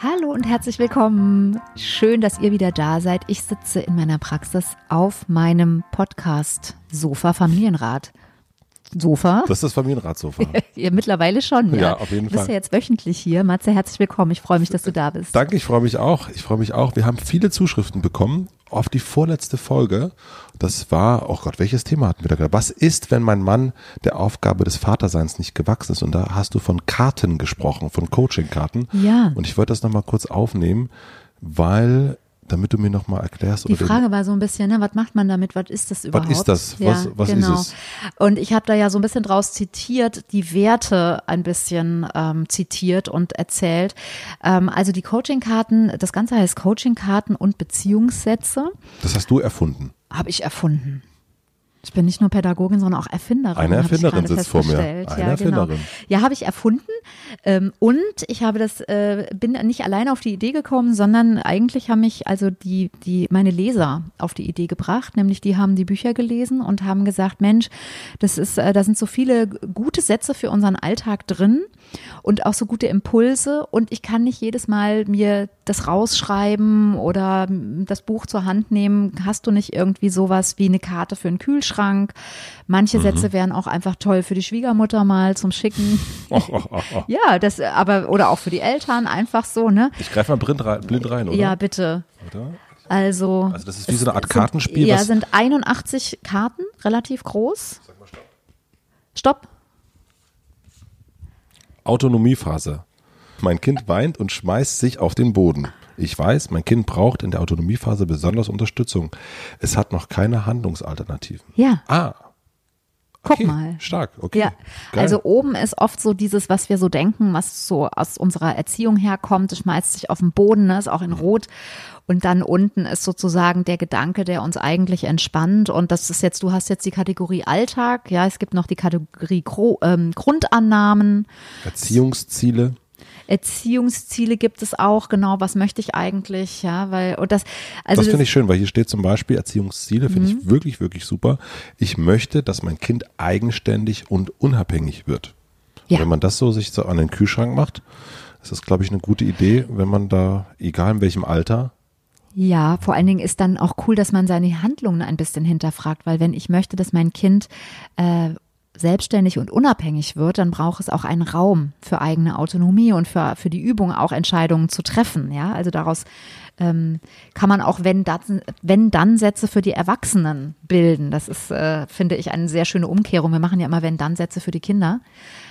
Hallo und herzlich willkommen. Schön, dass ihr wieder da seid. Ich sitze in meiner Praxis auf meinem Podcast Sofa Familienrat. Sofa. Das ist das Familienratsofa. ja, mittlerweile schon, ja. Ja, auf jeden Du bist Fall. ja jetzt wöchentlich hier. Matze, herzlich willkommen. Ich freue mich, dass du da bist. Danke, ich freue mich auch. Ich freue mich auch. Wir haben viele Zuschriften bekommen auf die vorletzte Folge. Das war, oh Gott, welches Thema hatten wir da gerade? Was ist, wenn mein Mann der Aufgabe des Vaterseins nicht gewachsen ist? Und da hast du von Karten gesprochen, von Coaching-Karten. Ja. Und ich wollte das nochmal kurz aufnehmen, weil, damit du mir nochmal erklärst. Die Frage war so ein bisschen, ne, was macht man damit? Was ist das überhaupt? ist das? Was- was ist genau. es? Und ich habe da ja so ein bisschen draus zitiert, die Werte ein bisschen ähm, zitiert und erzählt. Ähm, also die Coaching-Karten, das Ganze heißt Coaching-Karten und Beziehungssätze, das hast du erfunden. Habe ich erfunden. Ich bin nicht nur Pädagogin, sondern auch Erfinderin. Eine Erfinderin sitzt vor mir. Eine ja, Genau. Erfinderin. Ja, habe ich erfunden. Ähm, und ich habe das, äh, bin nicht alleine auf die Idee gekommen, sondern eigentlich haben mich also die, die, meine Leser auf die Idee gebracht, nämlich die haben die Bücher gelesen und haben gesagt, Mensch, das ist, äh, da sind so viele gute Sätze für unseren Alltag drin und auch so gute Impulse und ich kann nicht jedes Mal mir das rausschreiben oder das Buch zur Hand nehmen. Hast du nicht irgendwie sowas wie eine Karte für einen Kühlschrank? Manche Sätze wären auch einfach toll für die Schwiegermutter mal zum Schicken. Ja, das aber oder auch für die Eltern einfach so, ne? Ich greife mal blind rein, blind rein oder? Ja, bitte. Oder? Also Also das ist wie so eine Art es Kartenspiel, Sind, ja, sind 81 Karten, relativ groß. Stopp. Autonomiephase. Mein Kind weint und schmeißt sich auf den Boden. Ich weiß, mein Kind braucht in der Autonomiephase besonders Unterstützung. Es hat noch keine Handlungsalternativen. Ja, Ah, guck okay. mal. Stark, okay. Ja, Geil. also oben ist oft so dieses, was wir so denken, was so aus unserer Erziehung herkommt, es schmeißt sich auf den Boden, ne, ist auch in Rot. Und dann unten ist sozusagen der Gedanke, der uns eigentlich entspannt. Und das ist jetzt, du hast jetzt die Kategorie Alltag, ja, es gibt noch die Kategorie Gro ähm, Grundannahmen. Erziehungsziele. Erziehungsziele gibt es auch, genau, was möchte ich eigentlich, ja, weil, und das, also das finde ich schön, weil hier steht zum Beispiel Erziehungsziele, finde Mhm. ich wirklich, wirklich super. Ich möchte, dass mein Kind eigenständig und unabhängig wird. Ja. Wenn man das so sich so an den Kühlschrank macht, ist das, glaube ich, eine gute Idee, wenn man da, egal in welchem Alter, Ja, vor allen Dingen ist dann auch cool, dass man seine Handlungen ein bisschen hinterfragt, weil wenn ich möchte, dass mein Kind äh, selbstständig und unabhängig wird, dann braucht es auch einen Raum für eigene Autonomie und für, für die Übung auch Entscheidungen zu treffen. Ja, also daraus ähm, kann man auch wenn dann, wenn dann Sätze für die Erwachsenen bilden. Das ist, äh, finde ich, eine sehr schöne Umkehrung. Wir machen ja immer wenn dann Sätze für die Kinder.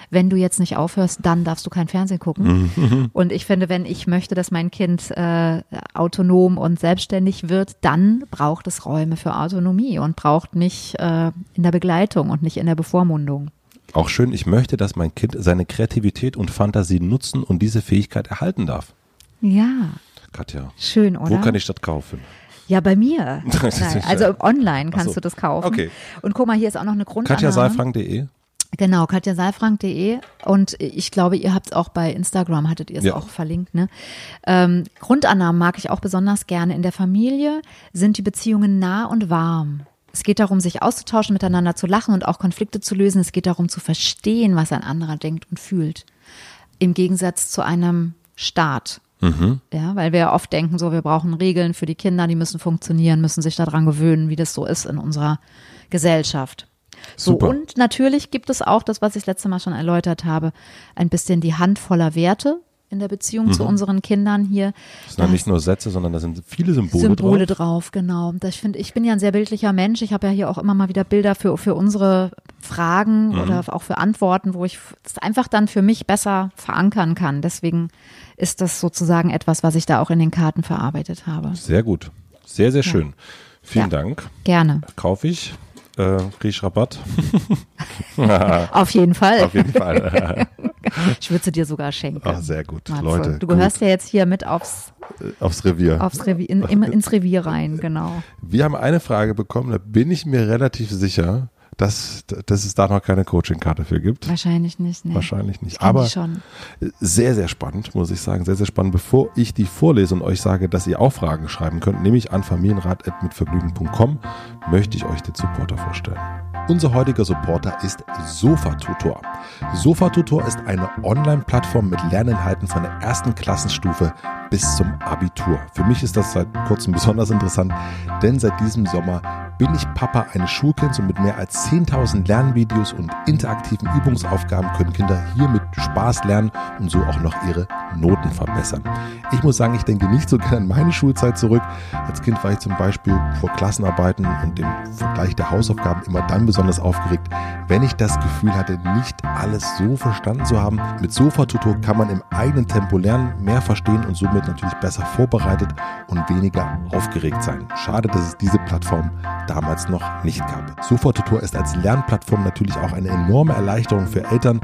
Wenn du jetzt nicht aufhörst, dann darfst du kein Fernsehen gucken. Und ich finde, wenn ich möchte, dass mein Kind äh, autonom und selbstständig wird, dann braucht es Räume für Autonomie und braucht mich äh, in der Begleitung und nicht in der Bevormundung. Auch schön, ich möchte, dass mein Kind seine Kreativität und Fantasie nutzen und diese Fähigkeit erhalten darf. Ja, Katja, schön, oder? wo kann ich das kaufen? ja, bei mir. Nein, also online kannst so. du das kaufen. Okay. Und guck mal, hier ist auch noch eine Grundannahme. katjasaalfrank.de Genau, katjasaalfrank.de und ich glaube, ihr habt es auch bei Instagram, hattet ihr es Ja. auch verlinkt. Ne? Ähm, Grundannahmen mag ich auch besonders gerne. In der Familie sind die Beziehungen nah und warm. Es geht darum, sich auszutauschen, miteinander zu lachen und auch Konflikte zu lösen. Es geht darum, zu verstehen, was ein anderer denkt und fühlt. Im Gegensatz zu einem Staat. Ja, weil wir ja oft denken, so, wir brauchen Regeln für die Kinder, die müssen funktionieren, müssen sich daran gewöhnen, wie das so ist in unserer Gesellschaft. So, Super. und natürlich gibt es auch das, was ich letzte Mal schon erläutert habe, ein bisschen die Hand voller Werte, in der Beziehung mhm. zu unseren Kindern hier. Das sind da nicht nur Sätze, sondern da sind viele Symbole, Symbole drauf. drauf. genau. Das ich finde, ich bin ja ein sehr bildlicher Mensch. Ich habe ja hier auch immer mal wieder Bilder für, für unsere Fragen mhm. oder auch für Antworten, wo ich es einfach dann für mich besser verankern kann. Deswegen ist das sozusagen etwas, was ich da auch in den Karten verarbeitet habe. Sehr gut. Sehr, sehr schön. Ja. Vielen ja. Dank. Gerne. Kaufe ich. Äh, kriege ich Rabatt? Auf jeden Fall. Auf jeden Fall. ich würde sie dir sogar schenken. Ach, sehr gut. Matze. Leute. Du gehörst gut. ja jetzt hier mit aufs, äh, aufs Revier. Aufs Revier in, ins Revier rein, genau. Wir haben eine Frage bekommen, da bin ich mir relativ sicher, dass, dass es da noch keine Coaching-Karte für gibt. Wahrscheinlich nicht. Nee. Wahrscheinlich nicht. Aber schon. sehr, sehr spannend, muss ich sagen. Sehr, sehr spannend. Bevor ich die vorlese und euch sage, dass ihr auch Fragen schreiben könnt, nämlich an familienrat.mitvergnügen.com, möchte ich euch den Supporter vorstellen. Unser heutiger Supporter ist Sofa-Tutor. Sofa-Tutor ist eine Online-Plattform mit Lerninhalten von der ersten Klassenstufe bis zum Abitur. Für mich ist das seit kurzem besonders interessant, denn seit diesem Sommer bin ich Papa eines Schulkinds und mit mehr als 10.000 Lernvideos und interaktiven Übungsaufgaben können Kinder hier mit Spaß lernen und so auch noch ihre Noten verbessern. Ich muss sagen, ich denke nicht so gerne an meine Schulzeit zurück. Als Kind war ich zum Beispiel vor Klassenarbeiten und dem Vergleich der Hausaufgaben immer dann besonders aufgeregt, wenn ich das Gefühl hatte, nicht alles so verstanden zu haben. Mit Sofa-Tutor kann man im eigenen Tempo lernen, mehr verstehen und somit natürlich besser vorbereitet und weniger aufgeregt sein. Schade, dass es diese Plattform damals noch nicht gab. Sofa-Tutor ist als Lernplattform natürlich auch eine enorme Erleichterung für Eltern.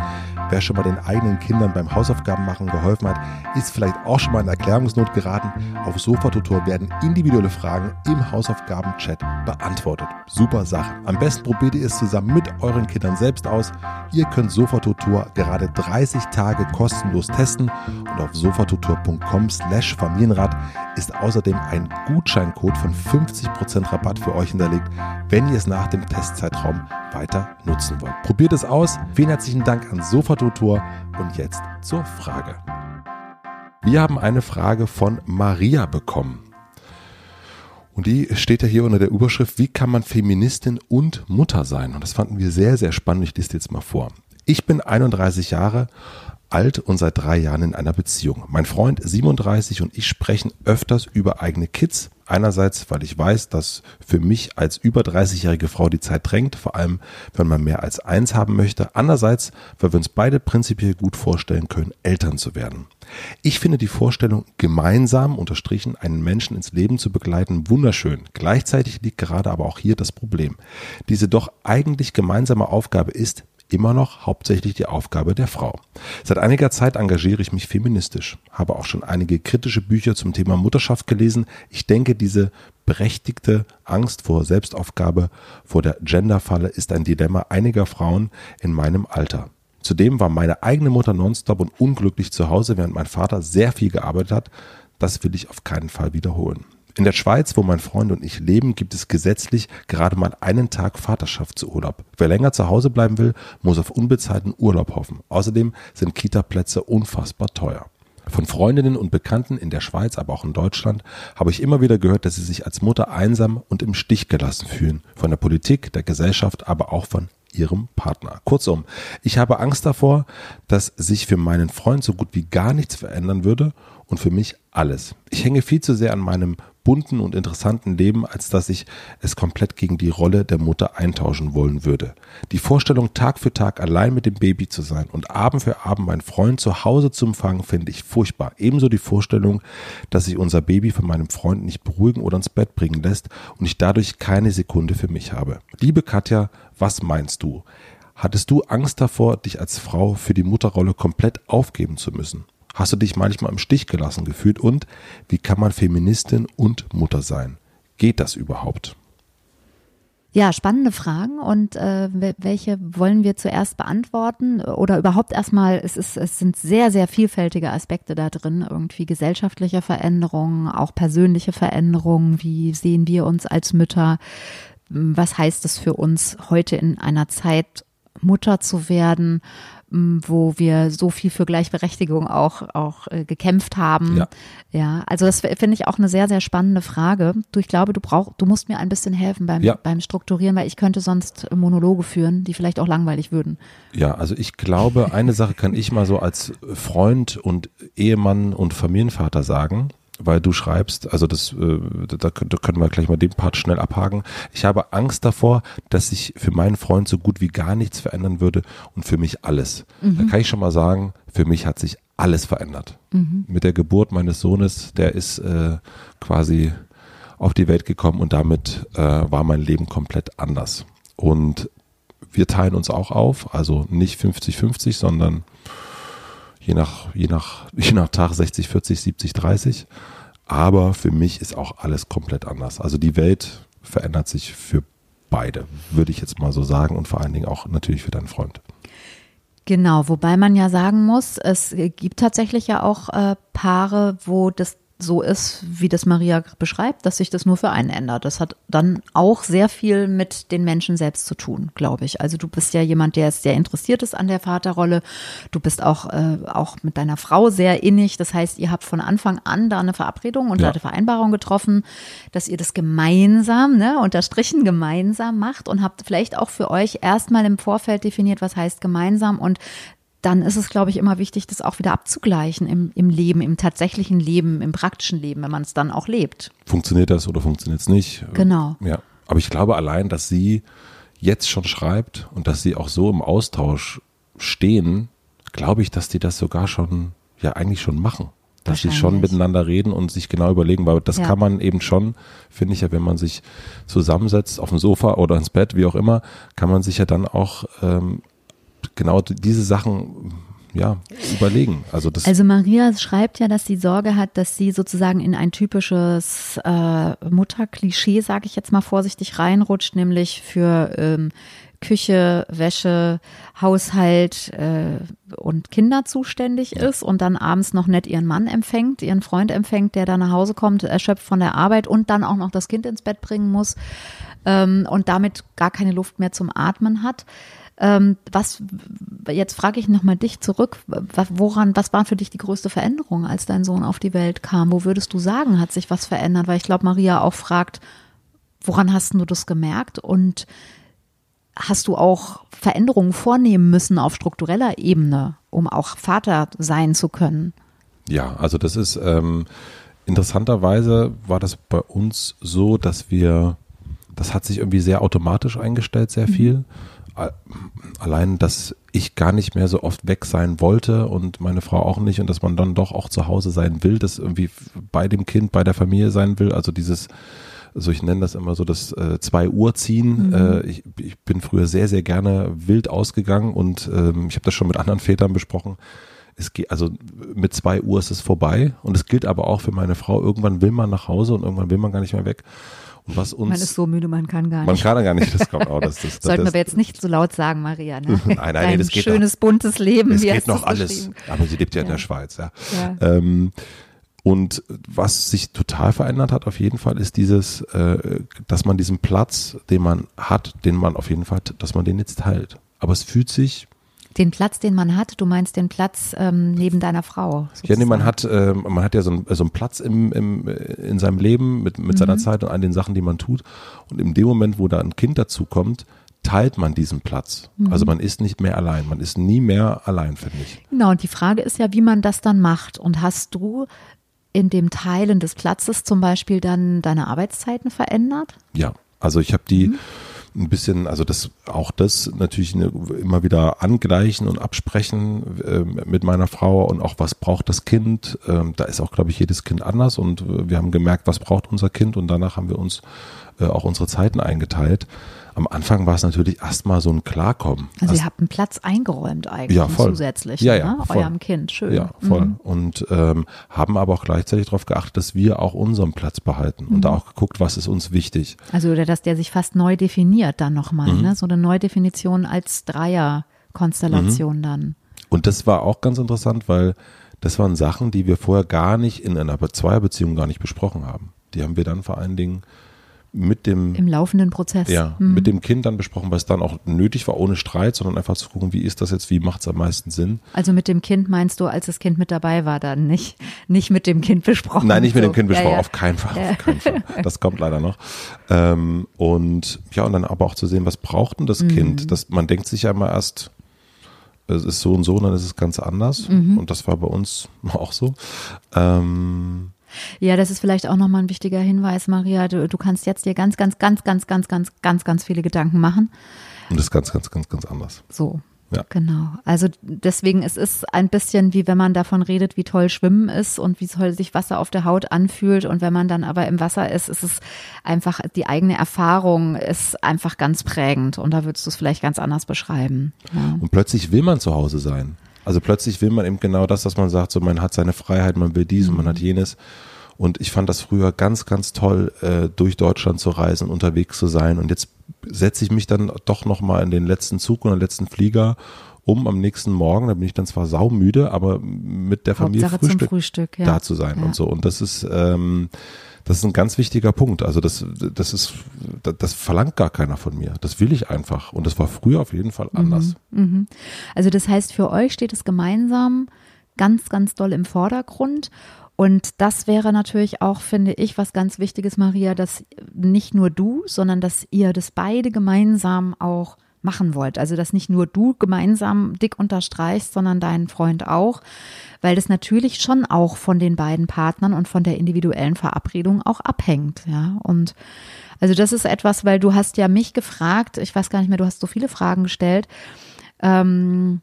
Wer schon mal den eigenen Kindern beim Hausaufgaben machen geholfen hat, ist vielleicht auch schon mal in Erklärungsnot geraten. Auf Sofa-Tutor werden individuelle Fragen im Hausaufgaben-Chat beantwortet. Super Sache. Am besten probiert ihr es zusammen mit euren Kindern selbst aus. Ihr könnt Sofa-Tutor gerade 30 Tage kostenlos testen und auf sofatutor.com slash Familienrat ist außerdem ein Gutscheincode von 50% Rabatt für euch hinterlegt, wenn ihr es nach dem Testzeitraum weiter nutzen wollt. Probiert es aus. Vielen herzlichen Dank an Sofatutor und jetzt zur Frage. Wir haben eine Frage von Maria bekommen. Und die steht ja hier unter der Überschrift, wie kann man Feministin und Mutter sein? Und das fanden wir sehr, sehr spannend. Ich lese jetzt mal vor. Ich bin 31 Jahre alt und seit drei Jahren in einer Beziehung. Mein Freund 37 und ich sprechen öfters über eigene Kids. Einerseits, weil ich weiß, dass für mich als über 30-jährige Frau die Zeit drängt, vor allem wenn man mehr als eins haben möchte. Andererseits, weil wir uns beide prinzipiell gut vorstellen können, Eltern zu werden. Ich finde die Vorstellung, gemeinsam unterstrichen einen Menschen ins Leben zu begleiten, wunderschön. Gleichzeitig liegt gerade aber auch hier das Problem. Diese doch eigentlich gemeinsame Aufgabe ist, immer noch hauptsächlich die Aufgabe der Frau. Seit einiger Zeit engagiere ich mich feministisch, habe auch schon einige kritische Bücher zum Thema Mutterschaft gelesen. Ich denke, diese berechtigte Angst vor Selbstaufgabe, vor der Genderfalle ist ein Dilemma einiger Frauen in meinem Alter. Zudem war meine eigene Mutter nonstop und unglücklich zu Hause, während mein Vater sehr viel gearbeitet hat. Das will ich auf keinen Fall wiederholen. In der Schweiz, wo mein Freund und ich leben, gibt es gesetzlich gerade mal einen Tag Vaterschaftsurlaub. Wer länger zu Hause bleiben will, muss auf unbezahlten Urlaub hoffen. Außerdem sind Kita-Plätze unfassbar teuer. Von Freundinnen und Bekannten in der Schweiz, aber auch in Deutschland, habe ich immer wieder gehört, dass sie sich als Mutter einsam und im Stich gelassen fühlen. Von der Politik, der Gesellschaft, aber auch von ihrem Partner. Kurzum, ich habe Angst davor, dass sich für meinen Freund so gut wie gar nichts verändern würde und für mich alles. Ich hänge viel zu sehr an meinem bunten und interessanten Leben, als dass ich es komplett gegen die Rolle der Mutter eintauschen wollen würde. Die Vorstellung, Tag für Tag allein mit dem Baby zu sein und Abend für Abend meinen Freund zu Hause zu empfangen, finde ich furchtbar. Ebenso die Vorstellung, dass sich unser Baby von meinem Freund nicht beruhigen oder ins Bett bringen lässt und ich dadurch keine Sekunde für mich habe. Liebe Katja, was meinst du? Hattest du Angst davor, dich als Frau für die Mutterrolle komplett aufgeben zu müssen? Hast du dich manchmal im Stich gelassen gefühlt? Und wie kann man Feministin und Mutter sein? Geht das überhaupt? Ja, spannende Fragen. Und äh, welche wollen wir zuerst beantworten? Oder überhaupt erstmal, es, ist, es sind sehr, sehr vielfältige Aspekte da drin. Irgendwie gesellschaftliche Veränderungen, auch persönliche Veränderungen. Wie sehen wir uns als Mütter? Was heißt es für uns heute in einer Zeit, Mutter zu werden? Wo wir so viel für Gleichberechtigung auch, auch äh, gekämpft haben. Ja. ja, also das finde ich auch eine sehr, sehr spannende Frage. Du, ich glaube, du brauchst, du musst mir ein bisschen helfen beim, Ja. beim Strukturieren, weil ich könnte sonst Monologe führen, die vielleicht auch langweilig würden. Ja, also ich glaube, eine Sache kann ich mal so als Freund und Ehemann und Familienvater sagen, weil du schreibst, also das, äh, da, da können wir gleich mal den Part schnell abhaken. Ich habe Angst davor, dass sich für meinen Freund so gut wie gar nichts verändern würde und für mich alles. Da kann ich schon mal sagen, für mich hat sich alles verändert. Mit der Geburt meines Sohnes, der ist äh, quasi auf die Welt gekommen und damit äh, war mein Leben komplett anders. Und wir teilen uns auch auf, also nicht 50-50, sondern je nach, je nach, je nach Tag 60, 40, 70, 30. Aber für mich ist auch alles komplett anders. Also die Welt verändert sich für beide, würde ich jetzt mal so sagen und vor allen Dingen auch natürlich für deinen Freund. Genau, wobei man ja sagen muss, es gibt tatsächlich ja auch äh, Paare, wo das so ist, wie das Maria beschreibt, dass sich das nur für einen ändert. Das hat dann auch sehr viel mit den Menschen selbst zu tun, glaube ich. Also du bist ja jemand, der sehr interessiert ist an der Vaterrolle. Du bist auch, äh, auch mit deiner Frau sehr innig. Das heißt, ihr habt von Anfang an da eine Verabredung und Ja. eine Vereinbarung getroffen, dass ihr das gemeinsam, ne, unterstrichen gemeinsam macht und habt vielleicht auch für euch erstmal im Vorfeld definiert, was heißt gemeinsam und dann ist es, glaube ich, immer wichtig, das auch wieder abzugleichen im, im Leben, im tatsächlichen Leben, im praktischen Leben, wenn man es dann auch lebt. Funktioniert das oder funktioniert es nicht? Genau. Ja. Aber ich glaube allein, dass sie jetzt schon schreibt und dass sie auch so im Austausch stehen, glaube ich, dass die das sogar schon, ja eigentlich schon machen. Dass sie schon miteinander reden und sich genau überlegen, weil das Ja. kann man eben schon, finde ich ja, wenn man sich zusammensetzt auf dem Sofa oder ins Bett, wie auch immer, kann man sich ja dann auch ähm, genau diese Sachen ja, überlegen. Also das Also Maria schreibt ja, dass sie Sorge hat, dass sie sozusagen in ein typisches äh, Mutterklischee, sage ich jetzt mal vorsichtig, reinrutscht, nämlich für ähm, Küche, Wäsche, Haushalt äh, und Kinder zuständig ist und dann abends noch nett ihren Mann empfängt, ihren Freund empfängt, der dann nach Hause kommt, erschöpft von der Arbeit und dann auch noch das Kind ins Bett bringen muss ähm, und damit gar keine Luft mehr zum Atmen hat. Ähm, was, jetzt frage ich nochmal dich zurück, woran, was war für dich die größte Veränderung, als dein Sohn auf die Welt kam? Wo würdest du sagen, hat sich was verändert? Weil ich glaube, Maria auch fragt, woran hast du das gemerkt? Und hast du auch Veränderungen vornehmen müssen auf struktureller Ebene, um auch Vater sein zu können? Ja, also das ist ähm, interessanterweise war das bei uns so, dass wir, das hat sich irgendwie sehr automatisch eingestellt, sehr viel. A- Allein, dass ich gar nicht mehr so oft weg sein wollte und meine Frau auch nicht und dass man dann doch auch zu Hause sein will, dass irgendwie bei dem Kind, bei der Familie sein will. Also dieses, also ich nenne das immer so das äh, zwei Uhr ziehen. Äh, ich, ich bin früher sehr, sehr gerne wild ausgegangen und ähm, ich habe das schon mit anderen Vätern besprochen. Es geht, also mit zwei Uhr ist es vorbei und es gilt aber auch für meine Frau. Irgendwann will man nach Hause und irgendwann will man gar nicht mehr weg. Und was uns Man ist so müde, man kann gar man nicht. kann ja gar nicht, das kommt auch. Das, das, das, Sollten wir das, aber jetzt nicht so laut sagen, Maria. Ne? Nein, nein, nee, Dein das geht schönes, buntes Leben. es geht noch alles. Aber sie lebt ja, in Ja. der Schweiz, ja. Ja. Ähm, und was sich total verändert hat, auf jeden Fall, ist dieses, äh, dass man diesen Platz, den man hat, den man auf jeden Fall, dass man den jetzt teilt. Aber es fühlt sich, Den Platz, den man hat, du meinst den Platz ähm, neben deiner Frau. ja, nee, man sozusagen. hat, ähm, man hat ja so, ein, so einen Platz im, im, äh, in seinem Leben mit, mit Mhm. seiner Zeit und all den Sachen, die man tut. Und in dem Moment, wo da ein Kind dazu kommt, teilt man diesen Platz. Mhm. Also man ist nicht mehr allein. Man ist nie mehr allein, finde ich. Genau, und die Frage ist ja, wie man das dann macht. Und hast du in dem Teilen des Platzes zum Beispiel dann deine Arbeitszeiten verändert? Ja, also ich habe die Mhm. Ein bisschen, also das auch das natürlich eine, immer wieder angleichen und absprechen ähm, mit meiner Frau und auch was braucht das Kind. Ähm, da ist auch, glaube ich, jedes Kind anders und äh, wir haben gemerkt, was braucht unser Kind und danach haben wir uns äh, auch unsere Zeiten eingeteilt. Am Anfang war es natürlich erstmal so ein Klarkommen. Also Erst- ihr habt einen Platz eingeräumt eigentlich Ja, voll. zusätzlich, Ja, ja, ne? voll. eurem Kind. Schön. Ja, voll. Mhm. Und ähm, haben aber auch gleichzeitig darauf geachtet, dass wir auch unseren Platz behalten und da Mhm. auch geguckt, was ist uns wichtig. Also oder dass der sich fast neu definiert dann nochmal, Mhm. ne? So eine Neudefinition als Dreier-Konstellation Mhm. dann. Und das war auch ganz interessant, weil das waren Sachen, die wir vorher gar nicht in einer Be- Zweierbeziehung gar nicht besprochen haben. Die haben wir dann vor allen Dingen mit dem im laufenden Prozess. Ja, mhm. mit dem Kind dann besprochen, weil es dann auch nötig war, ohne Streit, sondern einfach zu gucken, wie ist das jetzt, wie macht es am meisten Sinn. Also mit dem Kind meinst du, als das Kind mit dabei war, dann nicht, nicht mit dem Kind besprochen? Nein, nicht mit so. dem Kind besprochen, ja, ja. auf keinen Fall, ja. auf keinen Fall. Das kommt leider noch. Ähm, und ja, und dann aber auch zu sehen, was braucht denn das mhm. Kind? Das, man denkt sich ja immer erst, es ist so und so, und dann ist es ganz anders. Mhm. Und das war bei uns auch so. Ähm, ja, das ist vielleicht auch nochmal ein wichtiger Hinweis, Maria. Du, du kannst jetzt dir ganz, ganz, ganz, ganz, ganz, ganz, ganz, ganz viele Gedanken machen. Und das ist ganz, ganz, ganz, ganz anders. So. Ja. Genau. Also deswegen, es ist ein bisschen wie wenn man davon redet, wie toll Schwimmen ist und wie toll sich Wasser auf der Haut anfühlt. Und wenn man dann aber im Wasser ist, ist es einfach, die eigene Erfahrung ist einfach ganz prägend. Und da würdest du es vielleicht ganz anders beschreiben. Ja. Und plötzlich will man zu Hause sein. Also plötzlich will man eben genau das, dass man sagt, so man hat seine Freiheit, man will dies und man hat mhm. jenes. Und ich fand das früher ganz, ganz toll, äh, durch Deutschland zu reisen, unterwegs zu sein. Und jetzt setze ich mich dann doch nochmal in den letzten Zug und den letzten Flieger um am nächsten Morgen, da bin ich dann zwar saumüde, aber mit der Familie Frühstück, Frühstück ja. da zu sein ja. und so. Und das ist, ähm, das ist ein ganz wichtiger Punkt. Also das, das ist, das, das, verlangt gar keiner von mir. Das will ich einfach. Und das war früher auf jeden Fall anders. Mhm, mhm. Also das heißt, für euch steht es gemeinsam ganz, ganz doll im Vordergrund. Und das wäre natürlich auch, finde ich, was ganz Wichtiges, Maria, dass nicht nur du, sondern dass ihr das beide gemeinsam auch machen wollt. Also, dass nicht nur du gemeinsam dick unterstreichst, sondern dein Freund auch, weil das natürlich schon auch von den beiden Partnern und von der individuellen Verabredung auch abhängt, ja. Und also das ist etwas, weil du hast ja mich gefragt, ich weiß gar nicht mehr, du hast so viele Fragen gestellt. Ähm,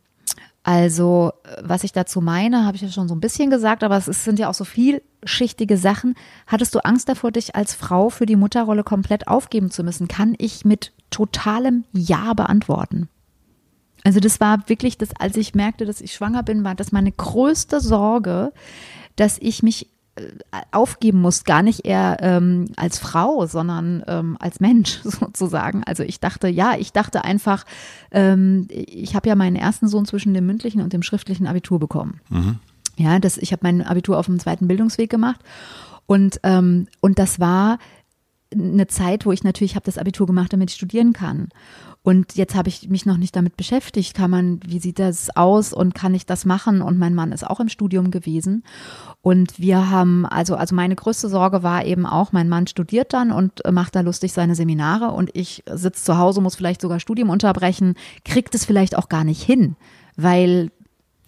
also, was ich dazu meine, habe ich ja schon so ein bisschen gesagt, aber es sind ja auch so vielschichtige Sachen. Hattest du Angst davor, dich als Frau für die Mutterrolle komplett aufgeben zu müssen? Kann ich mit totalem Ja beantworten. Also das war wirklich das, als ich merkte, dass ich schwanger bin, war das meine größte Sorge, dass ich mich äh, aufgeben muss, gar nicht eher ähm, als Frau, sondern ähm, als Mensch sozusagen. Also ich dachte, ja, ich dachte einfach, ähm, ich habe ja meinen ersten Sohn zwischen dem mündlichen und dem schriftlichen Abitur bekommen. Mhm. Ja, das, ich habe mein Abitur auf dem zweiten Bildungsweg gemacht und ähm, und das war eine Zeit, wo ich natürlich habe das Abitur gemacht, damit ich studieren kann. Und jetzt habe ich mich noch nicht damit beschäftigt. Kann man, wie sieht das aus und kann ich das machen? Und mein Mann ist auch im Studium gewesen. Und wir haben, also, also meine größte Sorge war eben auch, mein Mann studiert dann und macht da lustig seine Seminare und ich sitze zu Hause, muss vielleicht sogar Studium unterbrechen, kriegt es vielleicht auch gar nicht hin, weil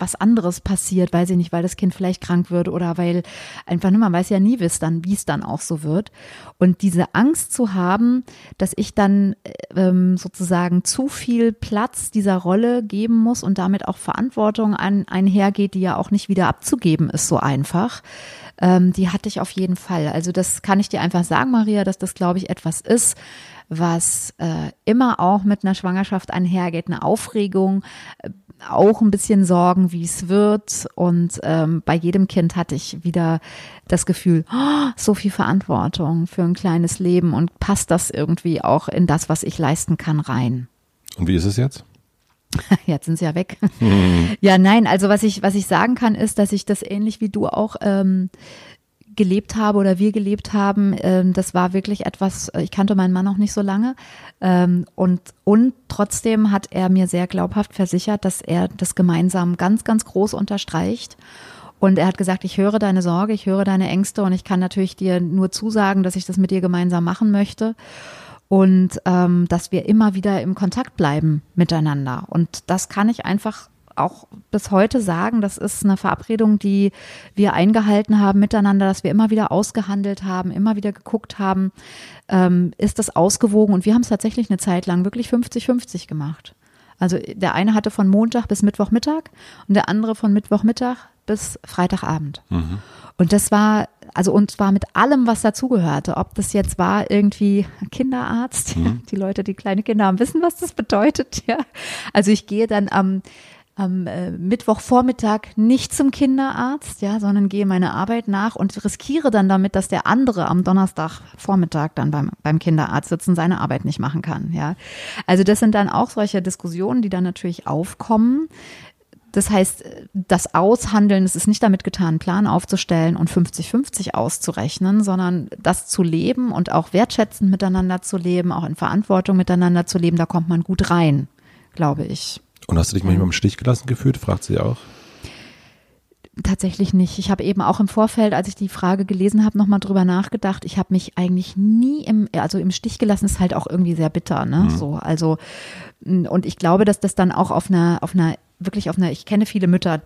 was anderes passiert, weiß ich nicht, weil das Kind vielleicht krank wird oder weil einfach, ne, man weiß ja nie, wie es dann, wie es dann auch so wird. Und diese Angst zu haben, dass ich dann ähm, sozusagen zu viel Platz dieser Rolle geben muss und damit auch Verantwortung an, einhergeht, die ja auch nicht wieder abzugeben ist so einfach, ähm, die hatte ich auf jeden Fall. Also das kann ich dir einfach sagen, Maria, dass das, glaube ich, etwas ist, was äh, immer auch mit einer Schwangerschaft einhergeht, eine Aufregung, äh, auch ein bisschen Sorgen, wie es wird. Und ähm, bei jedem Kind hatte ich wieder das Gefühl, oh, so viel Verantwortung für ein kleines Leben und passt das irgendwie auch in das, was ich leisten kann, rein. Und wie ist es jetzt? Jetzt sind sie ja weg. Mhm. Ja, nein, also was ich, was ich sagen kann, ist, dass ich das ähnlich wie du auch ähm, gelebt habe oder wir gelebt haben, ähm, das war wirklich etwas, äh, ich kannte meinen Mann noch nicht so lange. Ähm, und, und trotzdem hat er mir sehr glaubhaft versichert, dass er das gemeinsam ganz, ganz groß unterstreicht. Und er hat gesagt, ich höre deine Sorge, ich höre deine Ängste und ich kann natürlich dir nur zusagen, dass ich das mit dir gemeinsam machen möchte und ähm, dass wir immer wieder im Kontakt bleiben miteinander. Und das kann ich einfach auch bis heute sagen, das ist eine Verabredung, die wir eingehalten haben miteinander, dass wir immer wieder ausgehandelt haben, immer wieder geguckt haben, ähm, ist das ausgewogen? Und wir haben es tatsächlich eine Zeit lang wirklich 50-50 gemacht. Also der eine hatte von Montag bis Mittwochmittag und der andere von Mittwochmittag bis Freitagabend. Mhm. Und das war, also und zwar mit allem, was dazugehörte. Ob das jetzt war irgendwie Kinderarzt, mhm. die Leute, die kleine Kinder haben, wissen, was das bedeutet. Ja, also ich gehe dann am am äh, Mittwochvormittag nicht zum Kinderarzt, ja, sondern gehe meine Arbeit nach und riskiere dann damit, dass der andere am Donnerstagvormittag dann beim, beim Kinderarzt sitzt und seine Arbeit nicht machen kann, ja. Also das sind dann auch solche Diskussionen, die dann natürlich aufkommen. Das heißt, das Aushandeln, es ist nicht damit getan, einen Plan aufzustellen und 50-50 auszurechnen, sondern das zu leben und auch wertschätzend miteinander zu leben, auch in Verantwortung miteinander zu leben, da kommt man gut rein, glaube ich. Und hast du dich manchmal im Stich gelassen gefühlt? Fragt sie auch. Tatsächlich nicht. Ich habe eben auch im Vorfeld, als ich die Frage gelesen habe, nochmal drüber nachgedacht. Ich habe mich eigentlich nie im, also im Stich gelassen, ist halt auch irgendwie sehr bitter, ne? Mhm. So, also, und ich glaube, dass das dann auch auf einer, auf einer, wirklich auf einer, ich kenne viele Mütter,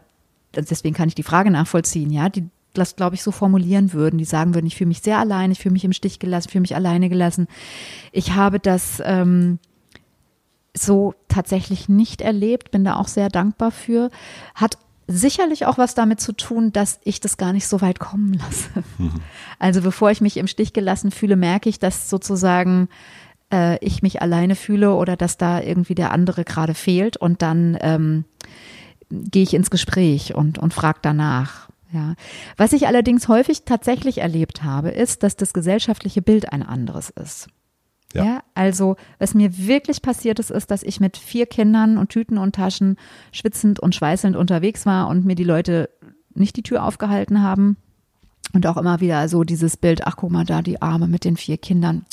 deswegen kann ich die Frage nachvollziehen, ja, die das, glaube ich, so formulieren würden, die sagen würden, ich fühle mich sehr allein, ich fühle mich im Stich gelassen, fühle mich alleine gelassen. Ich habe das ähm, so tatsächlich nicht erlebt, bin da auch sehr dankbar für. Hat sicherlich auch was damit zu tun, dass ich das gar nicht so weit kommen lasse. Mhm. Also bevor ich mich im Stich gelassen fühle, merke ich, dass sozusagen äh, ich mich alleine fühle oder dass da irgendwie der andere gerade fehlt und dann ähm, gehe ich ins Gespräch und, und frage danach. Ja. Was ich allerdings häufig tatsächlich erlebt habe, ist, dass das gesellschaftliche Bild ein anderes ist. Ja. ja. also was mir wirklich passiert ist, ist, dass ich mit vier Kindern und Tüten und Taschen schwitzend und schweißelnd unterwegs war und mir die Leute nicht die Tür aufgehalten haben. Und auch immer wieder so dieses Bild, ach guck mal da, die Arme mit den vier Kindern.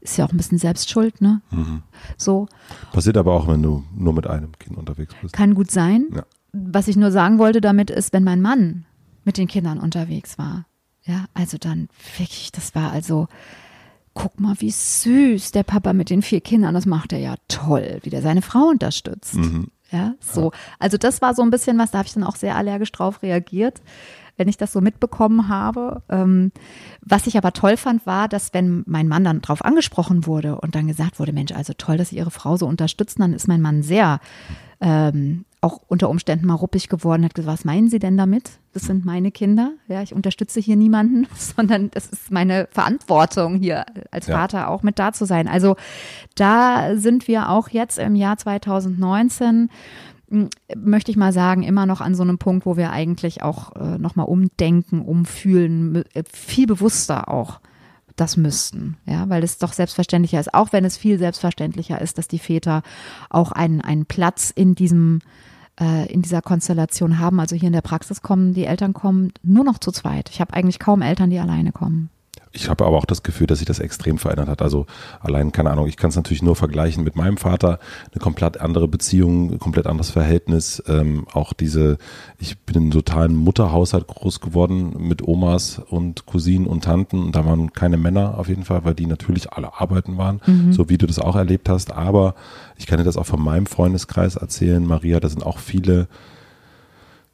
Ist ja auch ein bisschen Selbstschuld, ne? Mhm. So. Passiert aber auch, wenn du nur mit einem Kind unterwegs bist. Kann gut sein. Ja. Was ich nur sagen wollte damit ist, wenn mein Mann mit den Kindern unterwegs war. Ja, also dann wirklich, das war also, guck mal, wie süß der Papa mit den vier Kindern, das macht er ja toll, wie der seine Frau unterstützt. Mhm. Ja, so. Also das war so ein bisschen was, da habe ich dann auch sehr allergisch drauf reagiert, wenn ich das so mitbekommen habe. Ähm, was ich aber toll fand, war, dass wenn mein Mann dann drauf angesprochen wurde und dann gesagt wurde, Mensch, also toll, dass Sie Ihre Frau so unterstützen, dann ist mein Mann sehr ähm, auch unter Umständen mal ruppig geworden, hat gesagt, was meinen Sie denn damit? Das sind meine Kinder. Ja, ich unterstütze hier niemanden, sondern das ist meine Verantwortung hier als ja. Vater auch mit da zu sein. Also da sind wir auch jetzt im Jahr 2019 hm, möchte ich mal sagen, immer noch an so einem Punkt, wo wir eigentlich auch äh, nochmal umdenken, umfühlen, äh, viel bewusster auch das müssten, ja, weil es doch selbstverständlicher ist, auch wenn es viel selbstverständlicher ist, dass die Väter auch einen, einen Platz in diesem äh, in dieser Konstellation haben. Also hier in der Praxis kommen die Eltern kommen nur noch zu zweit. Ich habe eigentlich kaum Eltern, die alleine kommen. Ich habe aber auch das Gefühl, dass sich das extrem verändert hat. Also allein, keine Ahnung, ich kann es natürlich nur vergleichen mit meinem Vater. Eine komplett andere Beziehung, komplett anderes Verhältnis. Ähm, auch diese, ich bin in einem totalen Mutterhaushalt groß geworden mit Omas und Cousinen und Tanten. Und da waren keine Männer auf jeden Fall, weil die natürlich alle arbeiten waren, mhm. so wie du das auch erlebt hast. Aber ich kann dir das auch von meinem Freundeskreis erzählen, Maria, da sind auch viele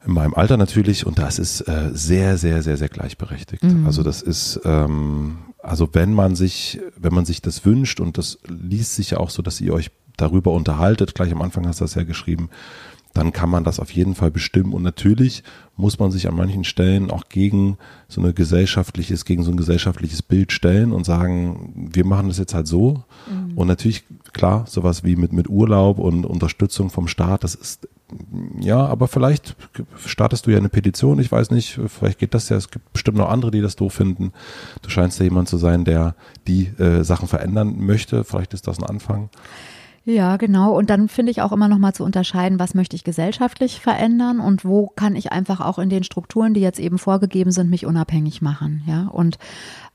in meinem Alter natürlich und das ist äh, sehr, sehr, sehr, sehr gleichberechtigt. Mhm. Also das ist, ähm, also wenn man sich, wenn man sich das wünscht und das liest sich ja auch so, dass ihr euch darüber unterhaltet, gleich am Anfang hast du das ja geschrieben, dann kann man das auf jeden Fall bestimmen. Und natürlich muss man sich an manchen Stellen auch gegen so eine gesellschaftliches, gegen so ein gesellschaftliches Bild stellen und sagen, wir machen das jetzt halt so. Mhm. Und natürlich, klar, sowas wie mit, mit Urlaub und Unterstützung vom Staat, das ist ja, aber vielleicht startest du ja eine Petition, ich weiß nicht, vielleicht geht das ja, es gibt bestimmt noch andere, die das doof finden. Du scheinst ja jemand zu sein, der die äh, Sachen verändern möchte, vielleicht ist das ein Anfang. Ja, genau. Und dann finde ich auch immer noch mal zu unterscheiden, was möchte ich gesellschaftlich verändern und wo kann ich einfach auch in den Strukturen, die jetzt eben vorgegeben sind, mich unabhängig machen. Ja, und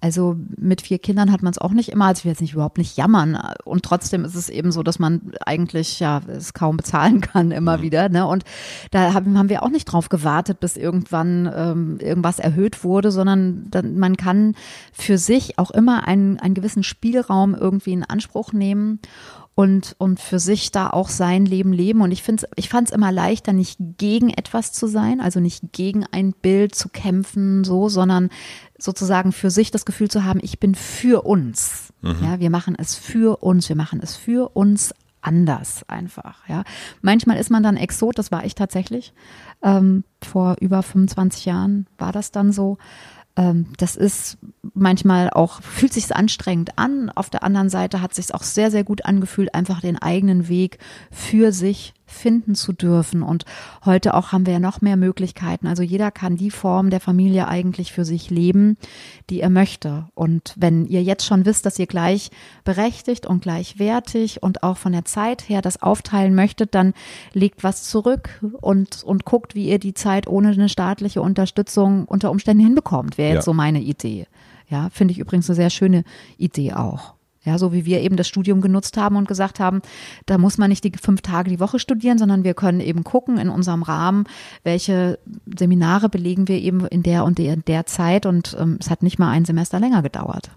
also mit vier Kindern hat man es auch nicht immer, also ich will jetzt nicht überhaupt nicht jammern. Und trotzdem ist es eben so, dass man eigentlich ja es kaum bezahlen kann immer mhm. wieder. Ne? Und da haben, haben wir auch nicht drauf gewartet, bis irgendwann ähm, irgendwas erhöht wurde, sondern dann, man kann für sich auch immer einen, einen gewissen Spielraum irgendwie in Anspruch nehmen und, und für sich da auch sein Leben leben. Und ich finde ich fand es immer leichter, nicht gegen etwas zu sein, also nicht gegen ein Bild zu kämpfen, so, sondern sozusagen für sich das Gefühl zu haben, ich bin für uns. Mhm. Ja, wir machen es für uns, wir machen es für uns anders einfach, ja. Manchmal ist man dann Exot, das war ich tatsächlich. Ähm, vor über 25 Jahren war das dann so. Ähm, das ist manchmal auch, fühlt sich anstrengend an. Auf der anderen Seite hat sich auch sehr, sehr gut angefühlt, einfach den eigenen Weg für sich finden zu dürfen. Und heute auch haben wir ja noch mehr Möglichkeiten. Also jeder kann die Form der Familie eigentlich für sich leben, die er möchte. Und wenn ihr jetzt schon wisst, dass ihr gleich berechtigt und gleichwertig und auch von der Zeit her das aufteilen möchtet, dann legt was zurück und, und guckt, wie ihr die Zeit ohne eine staatliche Unterstützung unter Umständen hinbekommt. Wäre jetzt ja. so meine Idee. Ja, finde ich übrigens eine sehr schöne Idee auch. Ja, so wie wir eben das Studium genutzt haben und gesagt haben, da muss man nicht die fünf Tage die Woche studieren, sondern wir können eben gucken in unserem Rahmen, welche Seminare belegen wir eben in der und der, der Zeit und ähm, es hat nicht mal ein Semester länger gedauert.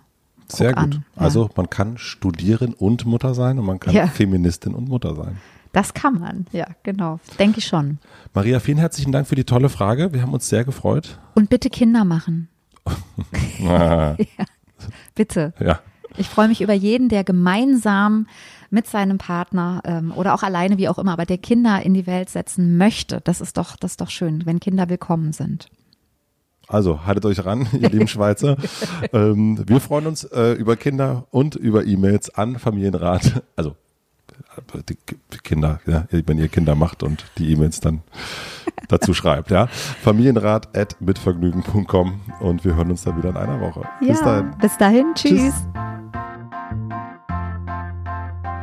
Guck Sehr gut. Ja. Also man kann studieren und Mutter sein und man kann ja. Feministin und Mutter sein. Das kann man, ja, genau. Denke ich schon. Maria, vielen herzlichen Dank für die tolle Frage. Wir haben uns sehr gefreut. Und bitte Kinder machen. ja, bitte. Ja. Ich freue mich über jeden, der gemeinsam mit seinem Partner ähm, oder auch alleine, wie auch immer, aber der Kinder in die Welt setzen möchte. Das ist doch, das ist doch schön, wenn Kinder willkommen sind. Also haltet euch ran, ihr lieben Schweizer. ähm, wir freuen uns äh, über Kinder und über E-Mails an Familienrat. Also die Kinder, ja, wenn ihr Kinder macht und die E-Mails dann dazu schreibt, ja. Familienrat at mitvergnügen.com und wir hören uns dann wieder in einer Woche. Ja, bis dahin. Bis dahin. Tschüss. Tschüss.